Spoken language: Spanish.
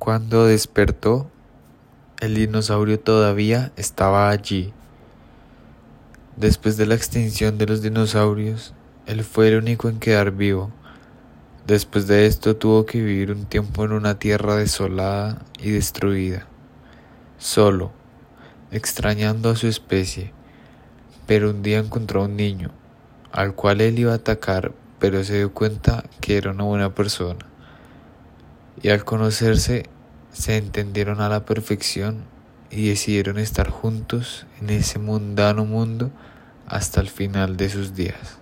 Cuando despertó, el dinosaurio todavía estaba allí. Después de la extinción de los dinosaurios, él fue el único en quedar vivo. Después de esto tuvo que vivir un tiempo en una tierra desolada y destruida, solo, extrañando a su especie. Pero un día encontró a un niño, al cual él iba a atacar, pero se dio cuenta que era una buena persona y al conocerse se entendieron a la perfección y decidieron estar juntos en ese mundano mundo hasta el final de sus días.